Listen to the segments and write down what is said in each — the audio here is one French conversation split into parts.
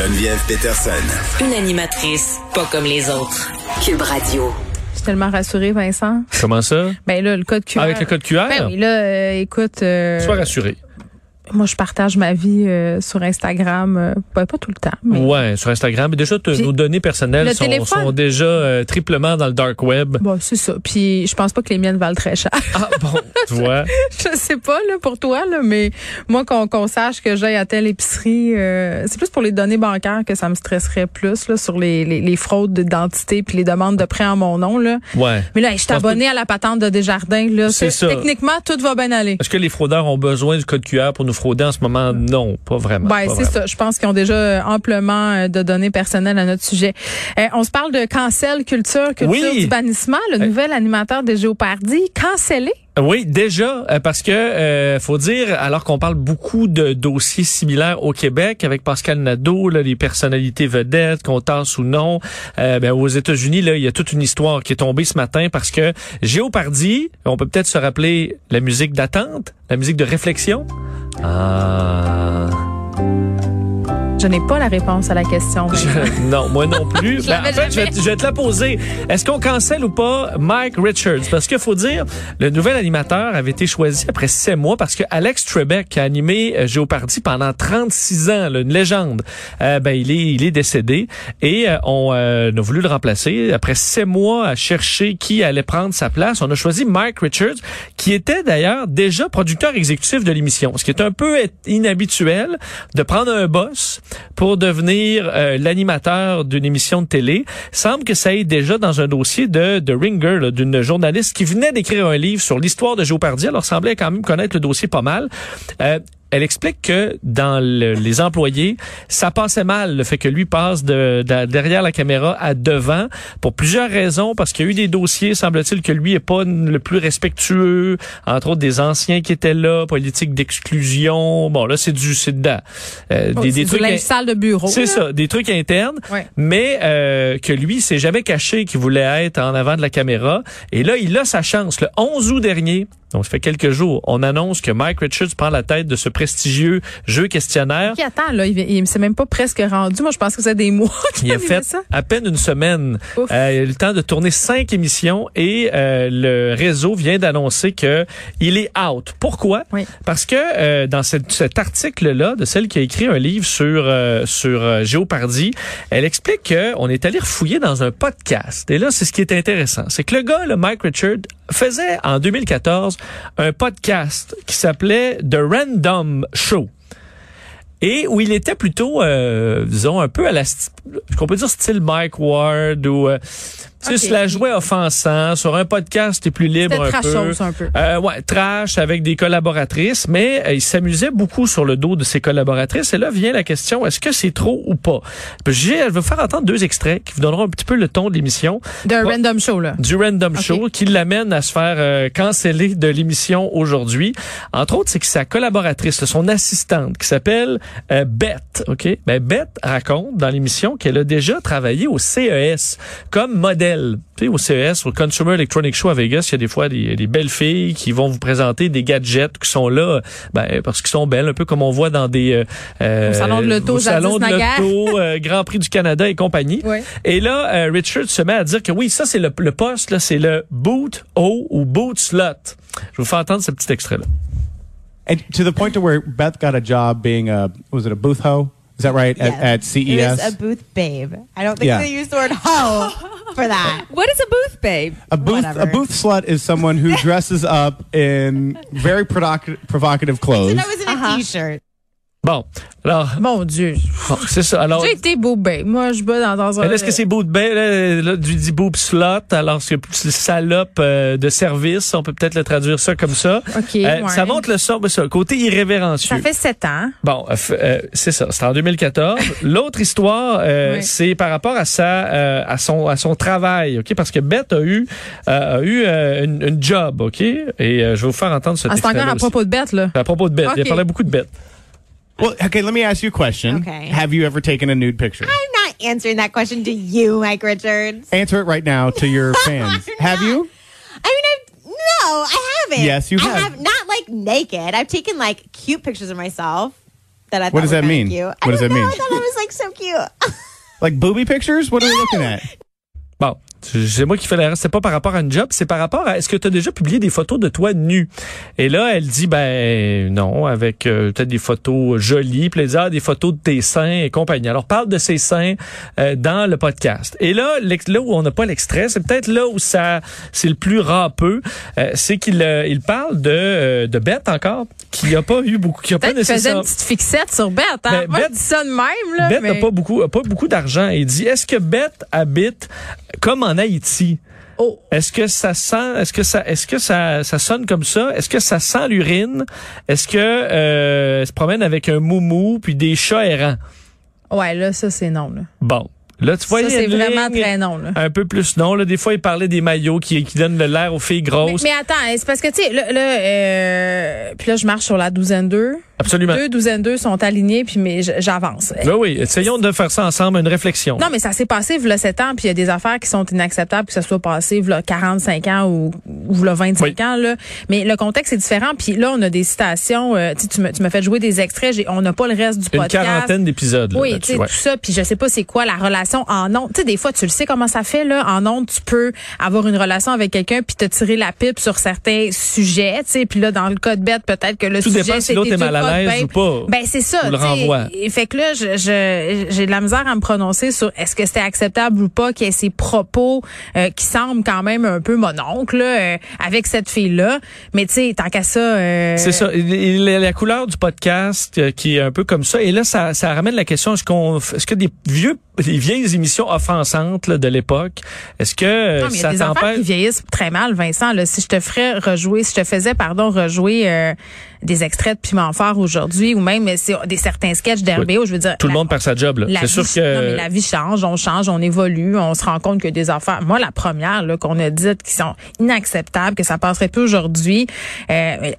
Geneviève Peterson. Une animatrice pas comme les autres. Cube Radio. Je suis tellement rassurée, Vincent. Comment ça? Ben là, le code QR. Ah, avec le code QR? Ben oui, là, euh, écoute. euh, Sois rassuré. Moi, je partage ma vie euh, sur Instagram. euh, pas, pas tout le temps, mais. Ouais, sur Instagram. Mais déjà, Puis, nos données personnelles le sont, téléphone- sont déjà euh, triplement dans le dark web. Bon, c'est ça. Puis, je pense pas que les miennes valent très cher. Ah bon, tu vois. je sais pas, là, pour toi, là, mais moi, qu'on qu'on sache que j'aille à telle épicerie, euh, c'est plus pour les données bancaires que ça me stresserait plus, là, sur les, les, les fraudes d'identité puis les demandes de prêt en mon nom, là. Ouais. Mais là, je suis abonné à la patente de Desjardins, là. C'est ça. Techniquement, tout va bien aller. Est-ce que les fraudeurs ont besoin du code QR pour nous frauder en ce moment? Non, pas vraiment. Ben, c'est ça. Je pense qu'ils ont déjà euh, amplement euh, de données personnelles à notre sujet. Euh, on se parle de cancel culture, culture Oui. du bannissement. Le nouvel animateur de Géopardy, cancellé? Oui, déjà, parce que euh, faut dire, alors qu'on parle beaucoup de dossiers similaires au Québec avec Pascal Nadeau, là, les personnalités vedettes, qu'on tasse ou non, euh, ben, aux États-Unis, là, il y a toute une histoire qui est tombée ce matin parce que Géopardy, on peut peut-être se rappeler la musique d'attente, la musique de réflexion. Ah. Je n'ai pas la réponse à la question. Je- non, moi non plus. Je Ben, en fait, je vais, te- je vais te la poser. Est-ce qu'on cancelle ou pas Mike Richards? Parce qu'il faut dire, le nouvel animateur avait été choisi après sept mois parce que Alex Trebek, qui a animé euh, Géopardy pendant 36 ans, là, une légende, euh, ben, il est, il est décédé et euh, on euh, a voulu le remplacer. Après sept mois à chercher qui allait prendre sa place, on a choisi Mike Richards, qui était d'ailleurs déjà producteur exécutif de l'émission, ce qui est un peu inhabituel de prendre un boss pour devenir euh, l'animateur d'une émission de télé. Semble que ça aille déjà dans un dossier de, de Ringer, d'une journaliste qui venait d'écrire un livre sur l'histoire de Géopardy. Alors, semblait quand même connaître le dossier pas mal. Euh, elle explique que dans le- les employés, ça passait mal le fait que lui passe de, de- derrière la caméra à devant pour plusieurs raisons parce qu'il y a eu des dossiers semble-t-il que lui est pas le plus respectueux, entre autres des anciens qui étaient là, politique d'exclusion. Bon là c'est du c'est dedans. Euh, des, c'est des du trucs sale de bureau. c'est ça, des trucs internes, Ouais. mais euh, que lui s'est jamais caché qu'il voulait être en avant de la caméra. Et là, il a sa chance. Le 11 août dernier, donc ça fait quelques jours, on annonce que Mike Richards prend la tête de ce prestigieux jeu questionnaire. Qui attend, là? Il, il s'est même pas presque rendu. Moi, je pense que c'est des mois qu'il Il a fait ça. à peine une semaine. Euh, il a eu le temps de tourner cinq émissions et euh, le réseau vient d'annoncer que il est out. Pourquoi? Oui. Parce que euh, dans cette- cet article-là de celle qui a écrit un livre sur sur Géopardy, elle explique que on est allé refouiller dans un podcast. Et là, c'est ce qui est intéressant, c'est que le gars, le Mike Richard, faisait en 2014 un podcast qui s'appelait The Random Show et où il était plutôt, euh, disons, un peu à la, qu'on peut dire style Mike Ward ou, euh, tu sais, Ok. se la jouait offensant. Sur un podcast, t'es plus libre un peu. un peu. Euh, ouais, trash avec des collaboratrices, mais euh, il s'amusait beaucoup sur le dos de ses collaboratrices. Et là vient la question, est-ce que c'est trop ou pas? J'ai, je vais vous faire entendre deux extraits qui vous donneront un petit peu le ton de l'émission D'un random show, là. du Random. Show qui l'amène à se faire euh, canceller de l'émission aujourd'hui. Entre autres, c'est que sa collaboratrice, son assistante, qui s'appelle euh, Beth, ok, ben Beth raconte dans l'émission qu'elle a déjà travaillé au CES comme modèle. Tu sais, au CES, au Consumer Electronic Show à Vegas, il y a des fois des, des belles filles qui vont vous présenter des gadgets qui sont là, ben, parce qu'ils sont belles, un peu comme on voit dans des euh, Au salon de l'auto, au salon de l'auto, euh, Grand Prix du Canada et compagnie. Oui. Et là, euh, Richard se met à dire que oui, ça c'est le, le poste, là, c'est le boot O ou boot slot. Je vous fais entendre ce petit extrait-là. And to the point to where Beth got a job being a was it a booth hoe? Is that right? Yes. At, at It was a booth babe. I don't think Yeah. they use the word hoe for that. What is a booth babe? A booth Whatever. a booth slut is someone who dresses up in very provocative provocative clothes. And I was in a uh-huh. t-shirt. Bon, alors, Mon Dieu. bon, c'est ça. Alors, J'ai été ben. Moi, je bats dans, dans un. est-ce que c'est boot babe, là, là, du dit boob slot, alors c'est plus salope euh, de service, on peut peut-être le traduire ça comme ça. OK. Euh, ouais. Ça montre le son, ça, le côté irrévérencieux. Ça fait sept ans. Bon, euh, euh, c'est ça, c'est en 2014. L'autre histoire, euh, Oui. c'est par rapport à sa, euh, à son, à son travail, ok, parce que Beth a eu, euh, a eu euh, une, une job, ok, et euh, je vais vous faire entendre ce Ah, c'est encore à propos de bête, là. À propos de Beth, il a parlé beaucoup de Beth. Well, okay, let me ask you a question. Okay. Have you ever taken a nude picture? I'm not answering that question to you, Mike Richards. Answer it right now to your fans. Have you? I mean, I've, no, I haven't. Yes, you have. I have. have. Not like naked. I've taken like cute pictures of myself. that I thought What does were that kinda mean? Cute. What I does don't that know, mean? I thought it was like so cute. Like booby pictures? What are we looking at? Bon, c'est moi qui fais l'erreur. C'est pas par rapport à une job, c'est par rapport à est-ce que tu as déjà publié des photos de toi nu? Et là, elle dit ben non, avec euh, peut-être des photos jolies, dit ah, des photos de tes seins et compagnie. Alors parle de ses seins euh, dans le podcast. Et là, là où on n'a pas l'extrait, c'est peut-être là où ça c'est le plus râpeux, euh, c'est qu'il euh, il parle de euh, de Bette encore, qui a pas eu beaucoup, qui a pas nécessairement une petite fixette sur Bette. Hein? Ben, Moi, Bette- je dis ça de même. Là, Bette mais... n'a pas beaucoup, a pas beaucoup d'argent. Il dit, est-ce que Bette habite comme en Haïti? Oh. Est-ce que ça sent, est-ce que ça, est-ce que ça, ça sonne comme ça? Est-ce que ça sent l'urine? Est-ce que, euh, elle se promène avec un moumou puis des chats errants? Ouais, là, ça, c'est non. Là. Bon. Là, tu vois, ça, il y a c'est une vraiment ligne très non. Là. Un peu plus non. Là, des fois, il parlait des maillots qui, qui donnent le l'air aux filles grosses. mais attends, c'est parce que, tu sais, là, là, euh, puis là, je marche sur la douzaine 2. Absolument. Deux douzaines 2 sont alignés, puis mais j'avance. Oui, oui. Essayons de faire ça ensemble, une réflexion. Non, mais ça s'est passé v'là 7 ans, puis il y a des affaires qui sont inacceptables que ça soit passé v'là 45 ans ou, ou v'là 25 Oui. ans. Là. Mais le contexte est différent. Puis là, on a des citations. euh, tu me, tu me fais jouer des extraits. j'ai- On n'a pas le reste du une podcast. quarantaine d'épisodes. Oui, tu sais, ouais. tout ça, puis je sais pas c'est quoi la relation en ondes. Tu sais, des fois, tu le sais comment ça fait, là. En ondes, tu peux avoir une relation avec quelqu'un puis te tirer la pipe sur certains sujets, tu sais. Puis là, dans le cas de bête, peut-être que le Tout sujet, dépend si l'autre est mal à l'aise ou pas. Ben, c'est ça. Ou le renvoie. Fait que là, je, je- j'ai de la misère à me prononcer sur est-ce que c'était acceptable ou pas qu'il y ait ces propos euh, qui semblent quand même un peu mon oncle, là, euh, avec cette fille-là. Mais tu sais, tant qu'à ça... euh, C'est ça. La, la couleur du podcast euh, qui est un peu comme ça. Et là, ça, ça ramène la question est-ce qu'on, est-ce que des vieux, des vieilles émissions offensantes là, de l'époque, est-ce que euh, Non, mais il y a ça t'empêche qui vieillissent très mal, Vincent. Là, si je te ferais rejouer, si je te faisais, pardon, rejouer euh, des extraits de Piment Fort aujourd'hui, ou même euh, des certains sketchs d'RBO, je veux dire. Tout le monde perd sa job. C'est sûr que non, mais la vie change, on change, on évolue, on se rend compte que des affaires. Moi, la première là, qu'on a dite qui sont inacceptables, que ça passerait plus aujourd'hui. euh,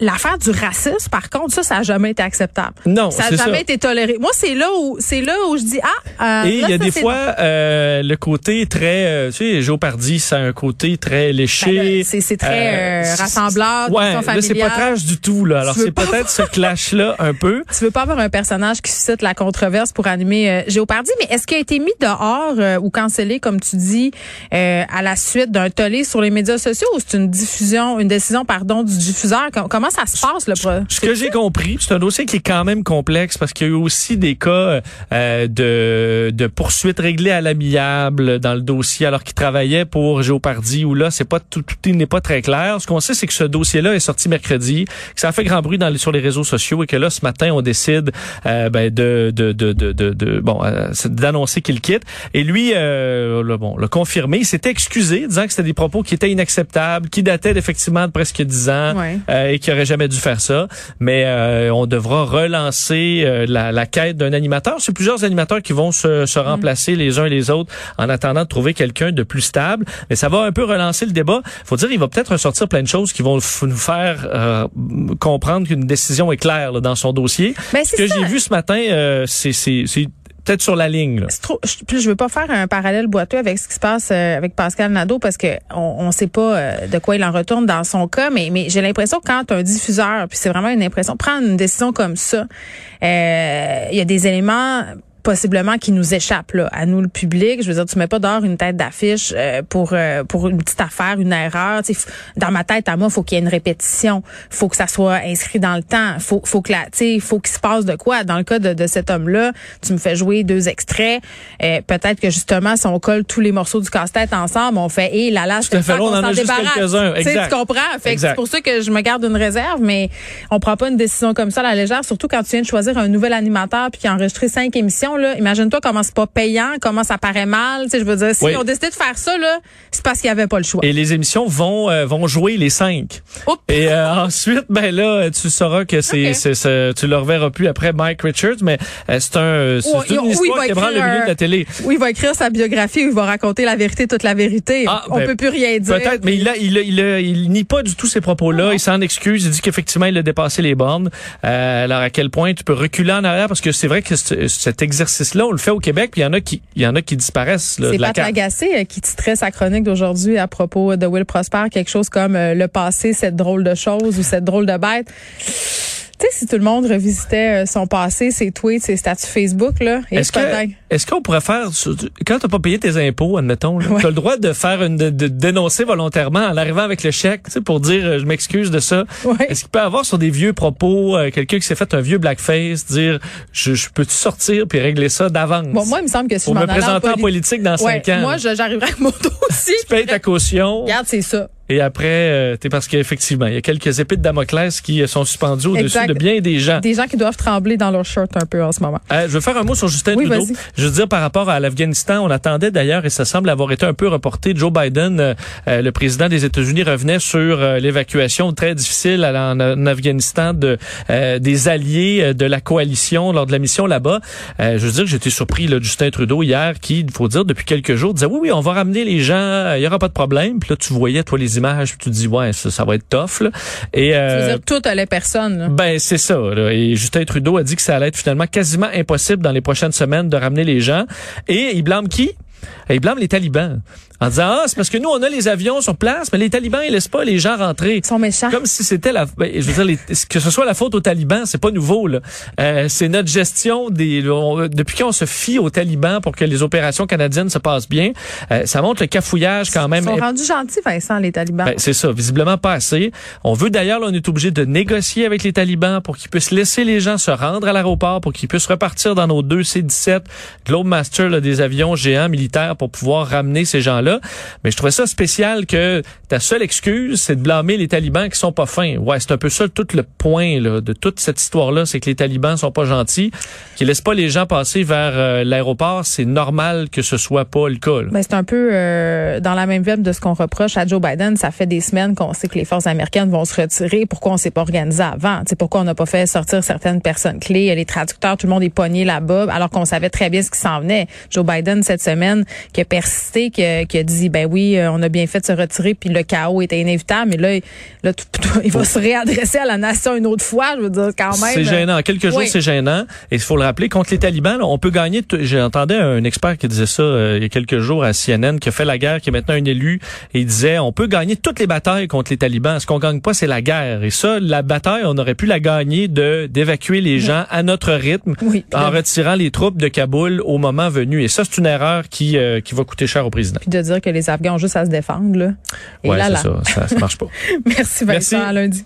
L'affaire du racisme, par contre, ça, ça a jamais été acceptable. Non, ça a c'est jamais ça. été toléré. Moi, c'est là où, c'est là où je dis ah. euh, Et il y a des fois euh, le côté très, euh, tu sais, Joe ça a un côté très Ben léché. là, c'est- c'est très, euh, c'est- rassembleur, Ouais, là c'est pas trash du tout là. Alors c'est peut-être ce clash là un peu. Tu veux pas avoir un personnage qui suscite la controverse pour animer euh, Géopardy, mais est-ce qu'il a été mis dehors euh, ou cancellé, comme tu dis, euh, à la suite d'un tollé sur les médias sociaux ou c'est une diffusion, une décision, pardon, du diffuseur? Com- Comment ça se passe, le pro? Ce que j'ai compris, c'est un dossier qui est quand même complexe parce qu'il y a eu aussi des cas euh, de, de poursuites réglées à l'amiable dans le dossier alors qu'il travaillait pour Géopardy où là c'est pas tout, tout n'est pas très clair. Ce qu'on sait c'est que ce dossier-là est sorti mercredi, que ça a fait grand bruit dans les, sur les réseaux sociaux et que là ce matin on décide euh, ben, de, de, de, de, de, de- bon euh, d'annoncer qu'il quitte et lui euh, le, bon l'a confirmé, il s'était excusé disant que c'était des propos qui étaient inacceptables, qui dataient effectivement de presque dix ans Ouais. euh, et qui jamais dû faire ça. Mais euh, on devra relancer euh, la, la quête d'un animateur. C'est plusieurs animateurs qui vont se, se remplacer les uns et les autres en attendant de trouver quelqu'un de plus stable. Mais ça va un peu relancer le débat. Faut dire, il va peut-être ressortir plein de choses qui vont nous faire euh, comprendre qu'une décision est claire là, dans son dossier. Ben, Ce que j'ai vu ce matin, euh, c'est peut-être sur la ligne. là. Je, veux pas faire un parallèle boiteux avec ce qui se passe euh, avec Pascal Nadeau parce que on, on sait pas euh, de quoi il en retourne dans son cas, mais, mais j'ai l'impression que quand un diffuseur, puis c'est vraiment une impression, prendre une décision comme ça, euh, il y a des éléments possiblement qui nous échappent là, à nous le public. Je veux dire, tu mets pas dehors une tête d'affiche euh, pour euh, pour une petite affaire, une erreur. Tu sais, dans ma tête, à moi, faut qu'il y ait une répétition. faut que ça soit inscrit dans le temps. faut faut que la, tu sais, faut qu'il se passe de quoi. Dans le cas de, de cet homme-là, tu me fais jouer deux extraits. Euh, Peut-être que justement, si on colle tous les morceaux du casse-tête ensemble, on fait et là là, Tout à fait, là, on en a juste quelques-uns. Tu sais, Exact. tu comprends? Fait c'est pour ça que je me garde une réserve, mais on prend pas une décision comme ça à la légère, surtout quand tu viens de choisir un nouvel animateur puis qui a enregistré cinq émissions. Là, imagine-toi comment c'est pas payant, comment ça paraît mal. Tu sais, je veux dire, si Oui. on décidé de faire ça, là, c'est parce qu'il y avait pas le choix. Et les émissions vont euh, vont jouer les cinq. Oups. Et euh, ensuite, ben là, tu sauras que c'est, Ok. c'est, c'est- tu le reverras plus après Mike Richards, mais euh, c'est un, c'est une ou il histoire qui le milieu de la télé. Oui, il va écrire sa biographie où il va raconter la vérité, toute la vérité. Ah, on ben, peut plus rien dire. Peut-être, mais il, a, il, a, il, a- il nie pas du tout ces propos-là. Il s'en excuse. Il dit qu'effectivement, il a dépassé les bornes. Alors, à quel point tu peux reculer en arrière? Parce que c'est vrai que cet exercice-là, on le fait au Québec, puis il y en a qui, il y en a qui disparaissent là, C'est de la carte. Euh, qui titrait sa chronique d'aujourd'hui à propos de Will Prosper, quelque chose comme euh, le passé, cette drôle de chose ou cette drôle de bête. Tu sais, si tout le monde revisitait euh, son passé, ses tweets, ses statuts Facebook, là, Est-ce que peut-être- est-ce qu'on pourrait faire quand t'as pas payé tes impôts, admettons, tu Ouais. as le droit de faire une de, de dénoncer volontairement en arrivant avec le chèque, tu sais, pour dire euh, je m'excuse de ça. Ouais. Est-ce qu'il peut avoir sur des vieux propos euh, quelqu'un qui s'est fait un vieux blackface dire je, je peux tu sortir puis régler ça d'avance? Bon, moi, il me semble que si pour je me présenter en poli- politique dans Ouais, cinq ans. moi, j'arriverai avec mon dossier. tu payes ta caution Regarde, c'est ça. Et après euh, t'es parce qu'effectivement il y a quelques épées de Damoclès qui euh, sont suspendues au-dessus de bien des gens. Des gens qui doivent trembler dans leur shirt un peu en ce moment. Euh, je veux faire un mot sur Justin Oui, Trudeau. Je veux dire par rapport à l'Afghanistan, on attendait d'ailleurs et ça semble avoir été un peu reporté. Joe Biden, euh, euh, le président des États-Unis, revenait sur euh, l'évacuation très difficile à- en, en Afghanistan de euh, des alliés euh, de la coalition lors de la mission là-bas. Euh, je veux dire, j'étais surpris là, Justin Trudeau hier, qui, il faut dire, depuis quelques jours, disait oui, oui, on va ramener les gens, euh, il y aura pas de problème. Puis là, tu voyais toi les images, puis tu te dis ouais, ça, ça va être tough. Là. Et euh, dire, les personnes. là. ben c'est ça. Là. Et Justin Trudeau a dit que ça allait être finalement quasiment impossible dans les prochaines semaines de ramener les gens. Et il blâme qui? Il blâme les talibans. En disant, ah, c'est parce que nous, on a les avions sur place, mais les talibans, ils laissent pas les gens rentrer. Ils sont méchants. Comme si c'était la, ben, je veux dire, les- que ce soit la faute aux talibans, c'est pas nouveau, là. Euh, c'est notre gestion des, on- depuis qu'on se fie aux talibans pour que les opérations canadiennes se passent bien, euh, ça montre le cafouillage quand même. Ils sont rendus gentils, Vincent, les talibans. Ben, c'est ça, visiblement pas assez. On veut d'ailleurs, là, on est obligé de négocier avec les talibans pour qu'ils puissent laisser les gens se rendre à l'aéroport, pour qu'ils puissent repartir dans nos deux C-17 Globemaster, là, des avions géants militaires pour pouvoir ramener ces gens-là. Mais je trouvais ça spécial que ta seule excuse, c'est de blâmer les talibans qui sont pas fins. Ouais, c'est un peu ça tout le point là, de toute cette histoire-là, c'est que les talibans sont pas gentils, qu'ils laissent pas les gens passer vers euh, l'aéroport. C'est normal que ce soit pas le cas. Ben, c'est un peu euh, dans la même veine de ce qu'on reproche à Joe Biden. Ça fait des semaines qu'on sait que les forces américaines vont se retirer. Pourquoi on s'est pas organisé avant? C'est pourquoi on n'a pas fait sortir certaines personnes clés, les traducteurs, tout le monde est pogné là-bas, alors qu'on savait très bien ce qui s'en venait. Joe Biden, cette semaine, qui a persisté, qui a, qui a dit, ben oui, euh, on a bien fait de se retirer, puis le chaos était inévitable, mais là, là tout- tout- il va se réadresser à la nation une autre fois. Je veux dire, quand même. C'est gênant. En quelques jours, Oui. c'est gênant. Et il faut le rappeler, contre les talibans, là, on peut gagner. entendu un expert qui disait ça euh, il y a quelques jours à CNN, qui a fait la guerre, qui est maintenant un élu, et il disait, on peut gagner toutes les batailles contre les talibans. Ce qu'on gagne pas, c'est la guerre. Et ça, la bataille, on aurait pu la gagner de d'évacuer les gens à notre rythme, Oui. en retirant les troupes de Kaboul au moment venu. Et ça, c'est une erreur qui euh, qui va coûter cher au président. Puis de dire que les Afghans ont juste à se défendre, là. Et Ouais, là, c'est là. ça, ça, ça marche pas. Merci Vincent, Merci. à lundi.